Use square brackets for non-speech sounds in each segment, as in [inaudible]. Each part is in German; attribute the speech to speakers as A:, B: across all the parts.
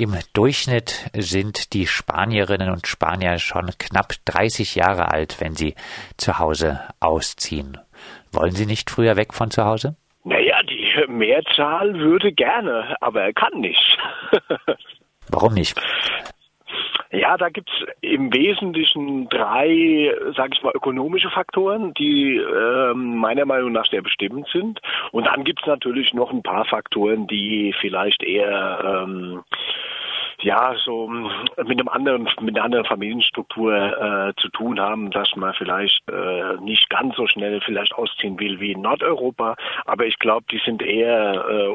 A: Im Durchschnitt sind die Spanierinnen und Spanier schon knapp 30 Jahre alt, wenn sie zu Hause ausziehen. Wollen Sie nicht früher weg von zu Hause?
B: Naja, die Mehrzahl würde gerne, aber er kann nicht. [laughs]
A: Warum nicht?
B: Ja, da gibt's im Wesentlichen drei, sage ich mal, ökonomische Faktoren, die äh, meiner Meinung nach sehr bestimmend sind. Und dann gibt's natürlich noch ein paar Faktoren, die vielleicht eher ähm, ja so mit einem anderen mit einer anderen Familienstruktur äh, zu tun haben, dass man vielleicht äh, nicht ganz so schnell vielleicht ausziehen will wie in Nordeuropa, aber ich glaube, die sind eher äh,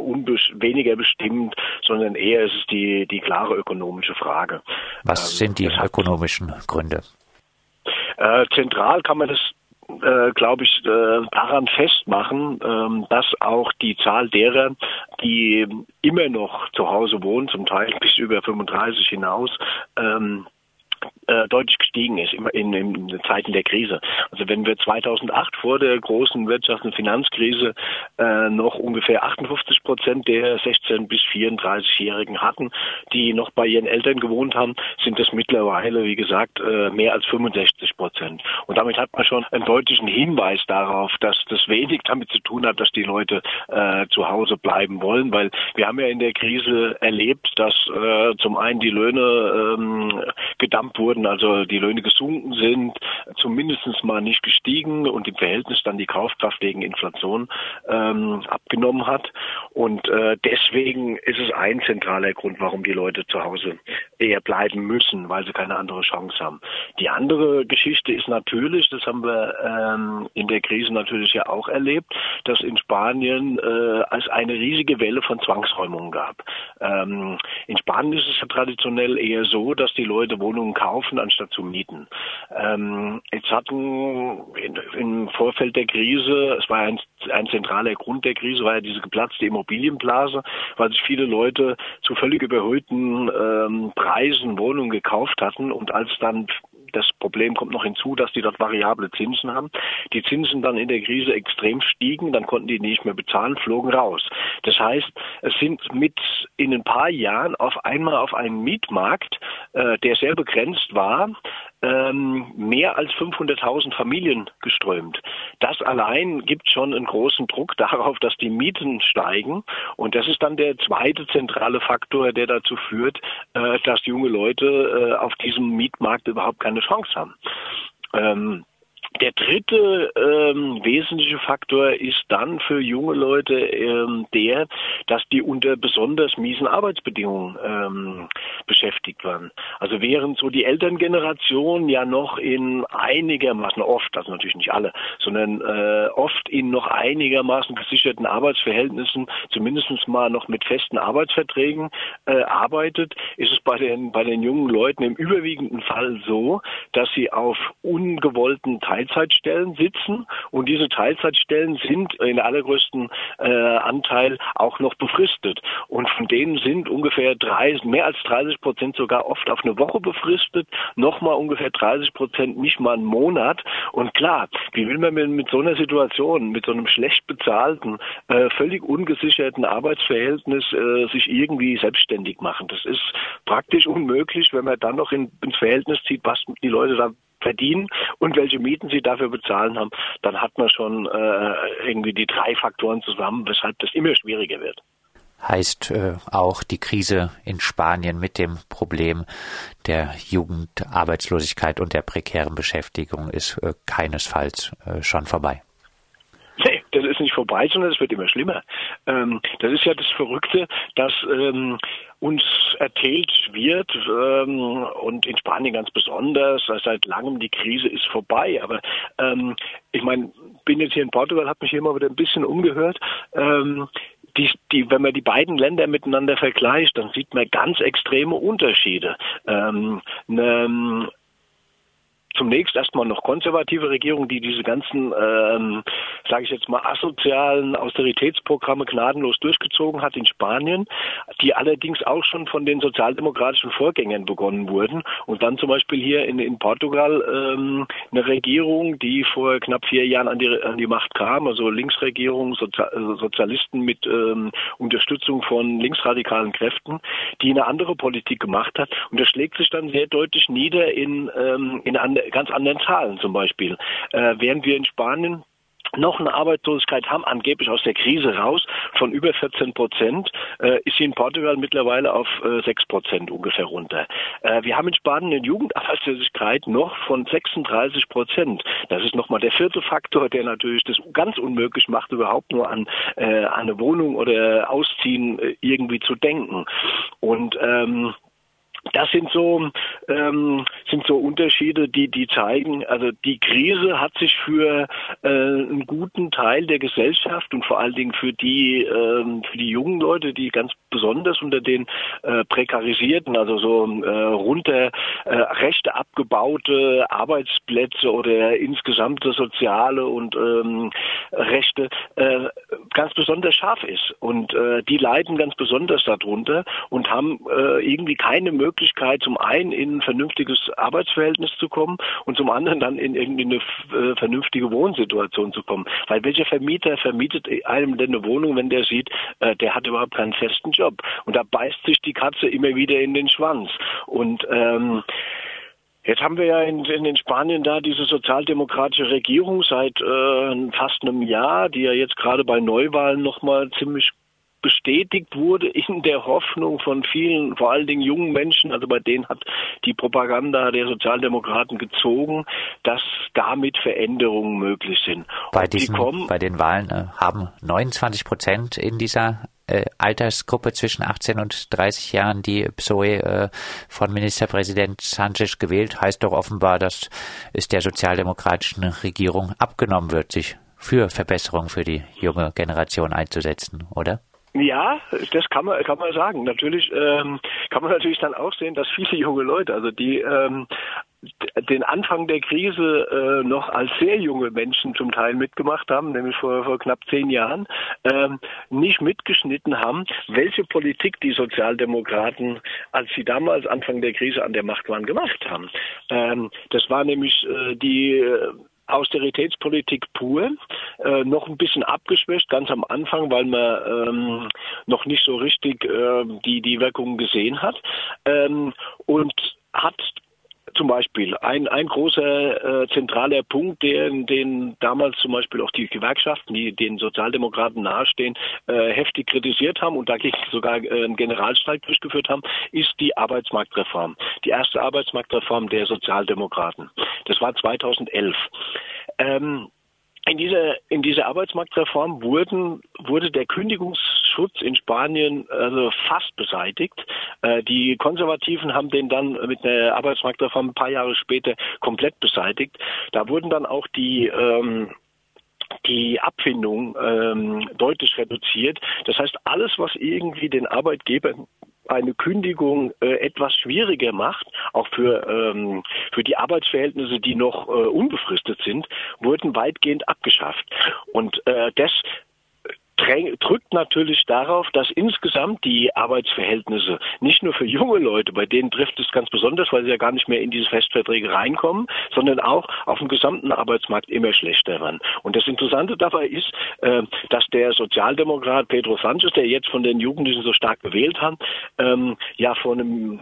B: weniger bestimmt, sondern eher ist es die die klare ökonomische Frage.
A: Was ähm, sind die ökonomischen Gründe?
B: Äh, zentral kann man das äh, glaube ich, äh, daran festmachen, ähm, dass auch die Zahl derer, die immer noch zu Hause wohnen, zum Teil [laughs] bis über 35 hinaus, ähm, äh, deutlich gestiegen ist immer in, in Zeiten der Krise. Also wenn wir 2008 vor der großen Wirtschafts- und Finanzkrise äh, noch ungefähr 58 Prozent der 16 bis 34-Jährigen hatten, die noch bei ihren Eltern gewohnt haben, sind das mittlerweile, wie gesagt, äh, mehr als 65 Prozent. Und damit hat man schon einen deutlichen Hinweis darauf, dass das wenig damit zu tun hat, dass die Leute äh, zu Hause bleiben wollen, weil wir haben ja in der Krise erlebt, dass äh, zum einen die Löhne ähm, gedammt wurden, also die Löhne gesunken sind, zumindest mal nicht gestiegen und im Verhältnis dann die Kaufkraft wegen Inflation ähm, abgenommen hat. Und äh, deswegen ist es ein zentraler Grund, warum die Leute zu Hause eher bleiben müssen, weil sie keine andere Chance haben. Die andere Geschichte ist natürlich, das haben wir ähm, in der Krise natürlich ja auch erlebt, dass in Spanien äh, es eine riesige Welle von Zwangsräumungen gab. Ähm, in Spanien ist es traditionell eher so, dass die Leute Wohnungen kaufen anstatt zu mieten. Ähm, jetzt hatten in, im Vorfeld der Krise, es war ein, ein zentraler Grund der Krise, war ja diese geplatzte Immobilienblase, weil sich viele Leute zu völlig überhöhten ähm, Preisen Wohnungen gekauft hatten und als dann das Problem kommt noch hinzu, dass die dort variable Zinsen haben. Die Zinsen dann in der Krise extrem stiegen, dann konnten die nicht mehr bezahlen, flogen raus. Das heißt, es sind mit in ein paar Jahren auf einmal auf einen Mietmarkt, äh, der sehr begrenzt war, ähm, mehr als 500.000 Familien geströmt. Das allein gibt schon einen großen Druck [laughs] darauf, dass die Mieten steigen. Und das ist dann der zweite zentrale Faktor, der dazu führt, äh, dass junge Leute äh, auf diesem Mietmarkt überhaupt keine Chance haben. Ähm, der dritte ähm, wesentliche Faktor ist dann für junge Leute ähm, der, dass die unter besonders miesen Arbeitsbedingungen ähm, beschäftigt waren. Also während so die Elterngeneration ja noch in einigermaßen oft, also natürlich nicht alle, sondern äh, oft in noch einigermaßen gesicherten Arbeitsverhältnissen, zumindest mal noch mit festen Arbeitsverträgen äh, arbeitet, ist es bei den bei den jungen Leuten im überwiegenden Fall so, dass sie auf ungewollten Teil Teilzeitstellen sitzen. Und diese Teilzeitstellen sind in allergrößten äh, Anteil auch noch befristet. Und von denen sind ungefähr drei, mehr als 30 Prozent sogar oft auf eine Woche befristet, nochmal ungefähr 30 Prozent nicht mal einen Monat. Und klar, wie will man mit, mit so einer Situation, mit so einem schlecht bezahlten, äh, völlig ungesicherten Arbeitsverhältnis äh, sich irgendwie selbstständig machen? Das ist praktisch unmöglich, wenn man dann noch in, ins Verhältnis zieht, was die Leute da verdienen und welche Mieten sie dafür bezahlen haben, dann hat man schon äh, irgendwie die drei Faktoren zusammen, weshalb das immer schwieriger wird.
A: Heißt äh, auch die Krise in Spanien mit dem Problem der Jugendarbeitslosigkeit und der prekären Beschäftigung ist äh, keinesfalls äh, schon vorbei.
B: Nee, das ist nicht vorbei, sondern es wird immer schlimmer. Ähm, das ist ja das Verrückte, dass ähm, uns erzählt wird, ähm, und in Spanien ganz besonders, seit langem die Krise ist vorbei. Aber ähm, ich meine, bin jetzt hier in Portugal, habe mich hier mal wieder ein bisschen umgehört. Ähm, die, die, wenn man die beiden Länder miteinander vergleicht, dann sieht man ganz extreme Unterschiede. Ähm, ne, zunächst erstmal noch konservative Regierung, die diese ganzen, ähm, sage ich jetzt mal, asozialen Austeritätsprogramme gnadenlos durchgezogen hat in Spanien, die allerdings auch schon von den sozialdemokratischen Vorgängern begonnen wurden. Und dann zum Beispiel hier in, in Portugal ähm, eine Regierung, die vor knapp vier Jahren an die, an die Macht kam, also Linksregierung, Sozial also Sozialisten mit ähm, Unterstützung von linksradikalen Kräften, die eine andere Politik gemacht hat. Und das schlägt sich dann sehr deutlich nieder in, ähm, in an, ganz anderen Zahlen zum Beispiel. Äh, während wir in Spanien noch eine Arbeitslosigkeit haben, angeblich aus der Krise raus, von über 14 Prozent, äh, ist sie in Portugal mittlerweile auf äh, 6 Prozent ungefähr runter. Äh, wir haben in Spanien eine Jugendarbeitslosigkeit noch von 36 Prozent. Das ist nochmal der vierte Faktor, der natürlich das ganz unmöglich macht, überhaupt nur an, äh, an eine Wohnung oder Ausziehen äh, irgendwie zu denken. Und ähm, das sind so ähm, sind so Unterschiede, die die zeigen. Also die Krise hat sich für äh, einen guten Teil der Gesellschaft und vor allen Dingen für die ähm, für die jungen Leute, die ganz besonders unter den äh, prekarisierten, also so äh, runter äh, Rechte abgebaute Arbeitsplätze oder insgesamte soziale und ähm, Rechte äh, ganz besonders scharf ist und äh, die leiden ganz besonders darunter und haben äh, irgendwie keine Möglichkeit Möglichkeit, zum einen in ein vernünftiges Arbeitsverhältnis zu kommen und zum anderen dann in irgendwie eine äh, vernünftige Wohnsituation zu kommen. Weil welcher Vermieter vermietet einem denn eine Wohnung, wenn der sieht, äh, der hat überhaupt keinen festen Job. Und da beißt sich die Katze immer wieder in den Schwanz. Und ähm, Jetzt haben wir ja in, in, in Spanien da diese sozialdemokratische Regierung seit äh, fast einem Jahr, die ja jetzt gerade bei Neuwahlen nochmal ziemlich bestätigt wurde in der Hoffnung von vielen, vor allen Dingen jungen Menschen, also bei denen hat die Propaganda der Sozialdemokraten gezogen, dass damit Veränderungen möglich sind.
A: Bei, diesen, die kommen, bei den Wahlen äh, haben 29 Prozent in dieser äh, Altersgruppe zwischen 18 und 30 Jahren, die PSOE äh, von Ministerpräsident Sanchez gewählt, heißt doch offenbar, dass es der sozialdemokratischen Regierung abgenommen wird, sich für Verbesserungen für die junge Generation einzusetzen, oder?
B: Ja, das kann man kann man sagen. Natürlich ähm, kann man natürlich dann auch sehen, dass viele junge Leute, also die ähm, den Anfang der Krise äh, noch als sehr junge Menschen zum Teil mitgemacht haben, nämlich vor, vor knapp zehn Jahren, ähm, nicht mitgeschnitten haben, welche Politik die Sozialdemokraten, als sie damals Anfang der Krise an der Macht waren, gemacht haben. Ähm, das war nämlich äh, die äh, Austeritätspolitik pur, äh, noch ein bisschen abgeschwächt, ganz am Anfang, weil man ähm, noch nicht so richtig äh, die, die Wirkungen gesehen hat ähm, und hat zum Beispiel ein, ein großer äh, zentraler Punkt, der, den damals zum Beispiel auch die Gewerkschaften, die den Sozialdemokraten nahestehen, äh, heftig kritisiert haben und dagegen sogar äh, einen Generalstreik durchgeführt haben, ist die Arbeitsmarktreform. Die erste Arbeitsmarktreform der Sozialdemokraten. Das war 2011. Ähm, in dieser, in dieser Arbeitsmarktreform wurden, wurde der Kündigungsschutz in Spanien also fast beseitigt. Äh, die Konservativen haben den dann mit der Arbeitsmarktreform ein paar Jahre später komplett beseitigt. Da wurden dann auch die ähm, die Abfindung ähm, deutlich reduziert. Das heißt, alles, was irgendwie den Arbeitgeber eine Kündigung äh, etwas schwieriger macht, auch für, ähm, für die Arbeitsverhältnisse, die noch äh, unbefristet sind, wurden weitgehend abgeschafft. Und äh, das drückt natürlich darauf, dass insgesamt die Arbeitsverhältnisse nicht nur für junge Leute, bei denen trifft es ganz besonders, weil sie ja gar nicht mehr in diese Festverträge reinkommen, sondern auch auf dem gesamten Arbeitsmarkt immer schlechter werden. Und das Interessante dabei ist, äh, dass der Sozialdemokrat Pedro Sanchez, der jetzt von den Jugendlichen so stark gewählt hat, ähm, ja vor einem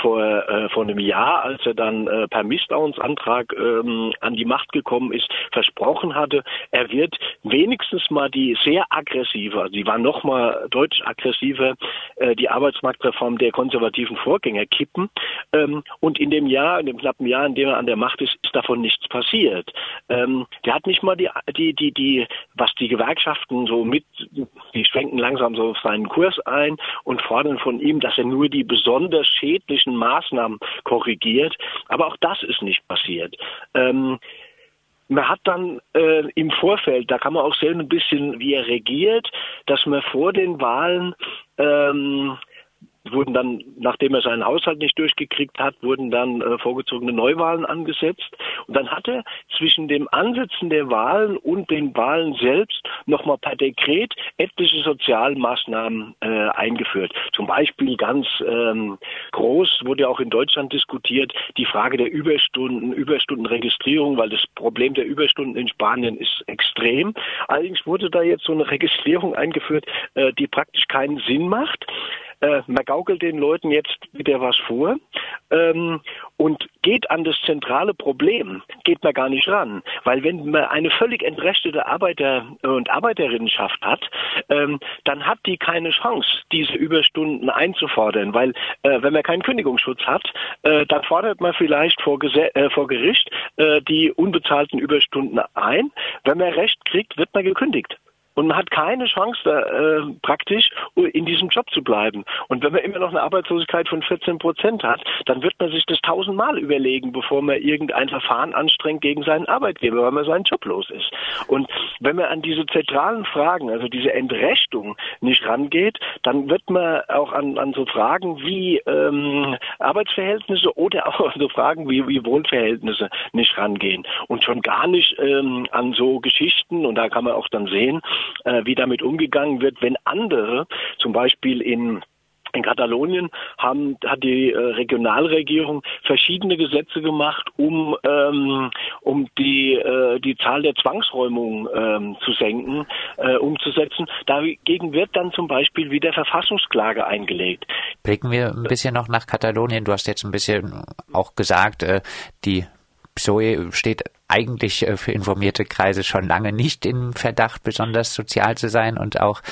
B: vor, äh, vor einem Jahr, als er dann äh, per Misstrauensantrag ähm, an die Macht gekommen ist, versprochen hatte, er wird wenigstens mal die sehr aggressive, also die war noch mal deutlich aggressiver, äh, die Arbeitsmarktreform der konservativen Vorgänger kippen. Ähm, und in dem Jahr, in dem knappen Jahr, in dem er an der Macht ist, ist davon nichts passiert. Ähm, der hat nicht mal die, die, die, die, was die Gewerkschaften so mit, die schwenken langsam so seinen Kurs ein und fordern von ihm, dass er nur die besonders schädlichen politischen Maßnahmen korrigiert. Aber auch das ist nicht passiert. Ähm, man hat dann äh, im Vorfeld, da kann man auch sehen ein bisschen, wie er regiert, dass man vor den Wahlen ähm, wurden dann, nachdem er seinen Haushalt nicht durchgekriegt hat, wurden dann äh, vorgezogene Neuwahlen angesetzt. Und dann hat er zwischen dem Ansetzen der Wahlen und den Wahlen selbst nochmal per Dekret etliche Sozialmaßnahmen äh, eingeführt. Zum Beispiel ganz ähm, groß wurde auch in Deutschland diskutiert die Frage der Überstunden, Überstundenregistrierung, weil das Problem der Überstunden in Spanien ist extrem. Allerdings wurde da jetzt so eine Registrierung eingeführt, äh, die praktisch keinen Sinn macht. Äh, man gaukelt den Leuten jetzt wieder was vor ähm, und geht an das zentrale Problem, geht man gar nicht ran. Weil wenn man eine völlig entrechtete Arbeiter- und Arbeiterinnenschaft hat, ähm, dann hat die keine Chance, diese Überstunden einzufordern. Weil äh, wenn man keinen Kündigungsschutz hat, äh, dann fordert man vielleicht vor, Gese äh, vor Gericht äh, die unbezahlten Überstunden ein. Wenn man Recht kriegt, wird man gekündigt. Und man hat keine Chance, da, äh, praktisch in diesem Job zu bleiben. Und wenn man immer noch eine Arbeitslosigkeit von 14 Prozent hat, dann wird man sich das tausendmal überlegen, bevor man irgendein Verfahren anstrengt gegen seinen Arbeitgeber, weil man seinen Job los ist. Und wenn man an diese zentralen Fragen, also diese Entrechtung nicht rangeht, dann wird man auch an, an so Fragen wie ähm, Arbeitsverhältnisse oder auch an so Fragen wie, wie Wohnverhältnisse nicht rangehen. Und schon gar nicht ähm, an so Geschichten, und da kann man auch dann sehen, äh, wie damit umgegangen wird, wenn andere, zum Beispiel in in Katalonien haben, hat die äh, Regionalregierung verschiedene Gesetze gemacht, um, ähm, um die, äh, die Zahl der Zwangsräumungen ähm, zu senken, äh, umzusetzen. Dagegen wird dann zum Beispiel wieder Verfassungsklage eingelegt.
A: Blicken wir ein bisschen noch nach Katalonien. Du hast jetzt ein bisschen auch gesagt, äh, die PSOE steht eigentlich äh, für informierte Kreise schon lange nicht im Verdacht, besonders sozial zu sein und auch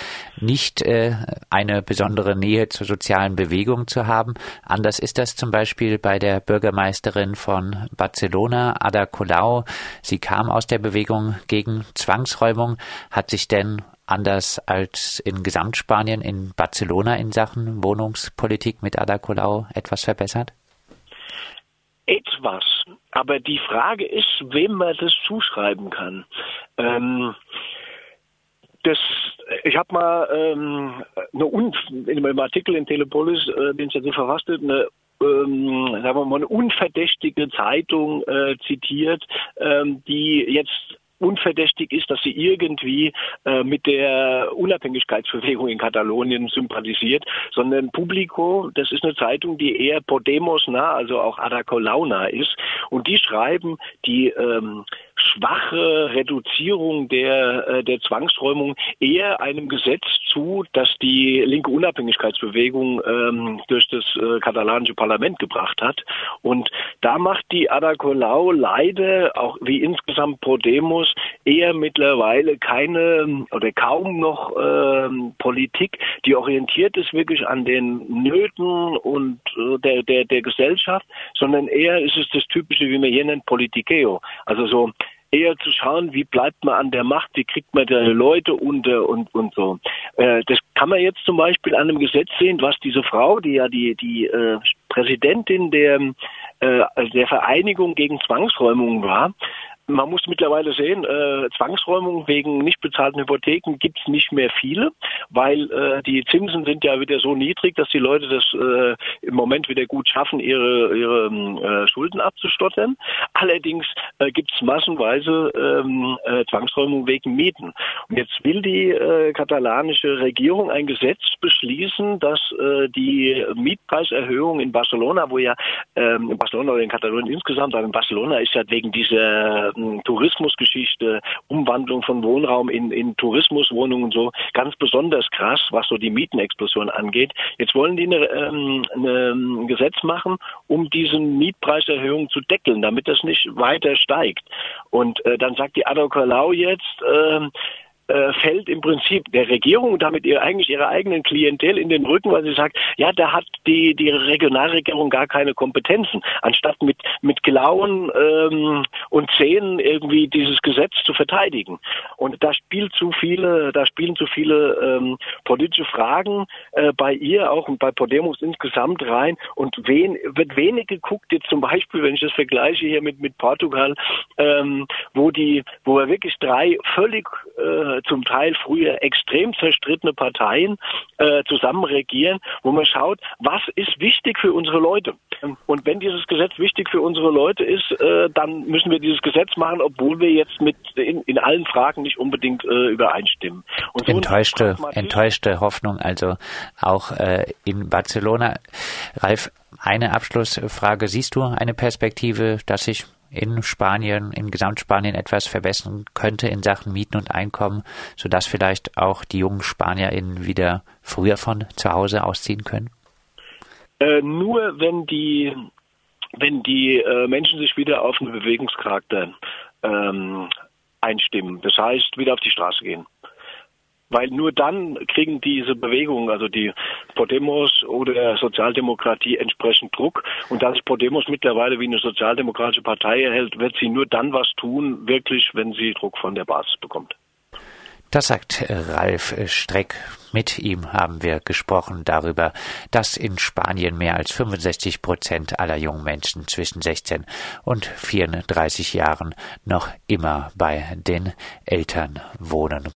A: nicht äh, eine besondere Nähe zur sozialen Bewegung zu haben. Anders ist das zum Beispiel bei der Bürgermeisterin von Barcelona, Ada Colau. Sie kam aus der Bewegung gegen Zwangsräumung, hat sich denn anders als in Gesamtspanien in Barcelona in Sachen Wohnungspolitik mit Ada Colau etwas verbessert?
B: Etwas. Aber die Frage ist, wem man das zuschreiben kann. Ähm, das, ich habe mal ähm, eine in einem Artikel in Telepolis, äh, den ich jetzt verfasst habe, eine ähm, sagen wir mal, eine unverdächtige Zeitung äh, zitiert, ähm, die jetzt unverdächtig ist, dass sie irgendwie äh, mit der Unabhängigkeitsbewegung in Katalonien sympathisiert, sondern Publico, das ist eine Zeitung, die eher Podemos nah, also auch Ada Colau ist. Und die schreiben, die ähm, schwache Reduzierung der, äh, der Zwangsräumung eher einem Gesetz zu, das die linke Unabhängigkeitsbewegung ähm, durch das äh, katalanische Parlament gebracht hat. Und da macht die Ada Colau leider, auch wie insgesamt Podemos, eher mittlerweile keine oder kaum noch ähm, Politik, die orientiert ist wirklich an den Nöten und äh, der, der, der Gesellschaft, sondern eher ist es das typische, wie man hier nennt, Politikeo. Also so eher zu schauen, wie bleibt man an der Macht, wie kriegt man da Leute unter und, und so. Äh, das kann man jetzt zum Beispiel an einem Gesetz sehen, was diese Frau, die ja die, die äh, Präsidentin der, äh, der Vereinigung gegen Zwangsräumungen war, man muss mittlerweile sehen, äh, Zwangsräumungen wegen nicht bezahlten Hypotheken gibt es nicht mehr viele, weil äh, die Zinsen sind ja wieder so niedrig, dass die Leute das äh, im Moment wieder gut schaffen, ihre, ihre äh, Schulden abzustottern. Allerdings äh, gibt es massenweise ähm, äh, Zwangsräumungen wegen Mieten. Und jetzt will die äh, katalanische Regierung ein Gesetz beschließen, dass äh, die Mietpreiserhöhung in Barcelona, wo ja ähm, in Barcelona oder in Katalonien insgesamt, aber in Barcelona ist ja wegen dieser Tourismusgeschichte, Umwandlung von Wohnraum in, in Tourismuswohnungen und so ganz besonders krass, was so die Mietenexplosion angeht. Jetzt wollen die eine, ähm, ein Gesetz machen, um diesen Mietpreiserhöhung zu deckeln, damit das nicht weiter steigt. Und äh, dann sagt die Adokalau jetzt, äh, äh, fällt im Prinzip der Regierung damit ihr eigentlich ihrer eigenen Klientel in den Rücken, weil sie sagt, ja, da hat die die Regionalregierung gar keine Kompetenzen, anstatt mit mit Klauen ähm, und Zähnen irgendwie dieses Gesetz zu verteidigen. Und da spielt zu viele, da spielen zu viele ähm, politische Fragen äh, bei ihr auch und bei Podemos insgesamt rein. Und wen, wird wenig geguckt jetzt zum Beispiel, wenn ich das vergleiche hier mit mit Portugal, ähm, wo die, wo wir wirklich drei völlig äh, äh, zum Teil früher extrem zerstrittene Parteien äh, zusammen regieren, wo man schaut, was ist wichtig für unsere Leute. Und wenn dieses Gesetz wichtig für unsere Leute ist, äh, dann müssen wir dieses Gesetz machen, obwohl wir jetzt mit in, in allen Fragen nicht unbedingt äh, übereinstimmen.
A: So enttäuschte, enttäuschte Hoffnung also auch äh, in Barcelona. Ralf, eine Abschlussfrage. Siehst du eine Perspektive, dass sich in Spanien, in Gesamtspanien etwas verbessern könnte in Sachen Mieten und Einkommen, sodass vielleicht auch die jungen SpanierInnen wieder früher von zu Hause ausziehen können?
B: Äh, nur wenn die, wenn die äh, Menschen sich wieder auf einen Bewegungscharakter ähm, einstimmen. Das heißt, wieder auf die Straße gehen. Weil nur dann kriegen diese Bewegungen, also die Podemos oder Sozialdemokratie entsprechend Druck. Und da sich Podemos mittlerweile wie eine sozialdemokratische Partei erhält, wird sie nur dann was tun, wirklich, wenn sie Druck von der Basis bekommt.
A: Das sagt Ralf Streck. Mit ihm haben wir gesprochen darüber, dass in Spanien mehr als 65 Prozent aller jungen Menschen zwischen 16 und 34 Jahren noch immer bei den Eltern wohnen.